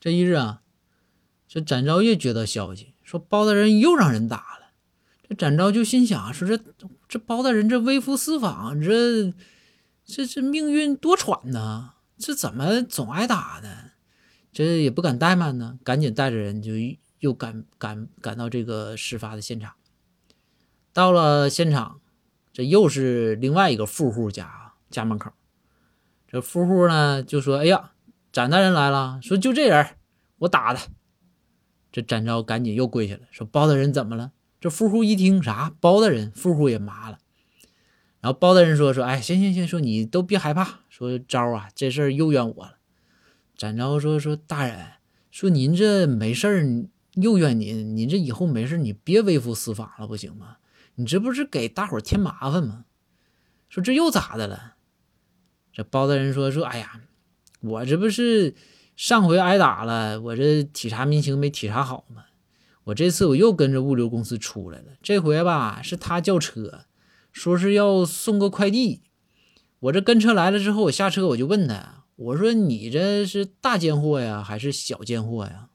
这一日啊，这展昭又接到消息说包大人又让人打了。这展昭就心想说这这包大人这微服私访，这这这命运多舛呐！这怎么总挨打呢？这也不敢怠慢呢，赶紧带着人就又赶赶赶到这个事发的现场。到了现场，这又是另外一个富户家家门口。这富户呢就说：“哎呀，展大人来了，说就这人，我打的。”这展昭赶紧又跪下了，说：“包大人怎么了？”这富户一听啥包大人，富户也麻了。然后包大人说：“说哎，行行行，说你都别害怕，说昭啊，这事儿又怨我了。”展昭说：“说大人，说您这没事儿，又怨您，您这以后没事你别微服私访了，不行吗？你这不是给大伙添麻烦吗？说这又咋的了？”这包大人说：“说哎呀，我这不是上回挨打了，我这体察民情没体察好吗？我这次我又跟着物流公司出来了，这回吧是他叫车。”说是要送个快递，我这跟车来了之后，我下车我就问他，我说你这是大件货呀，还是小件货呀？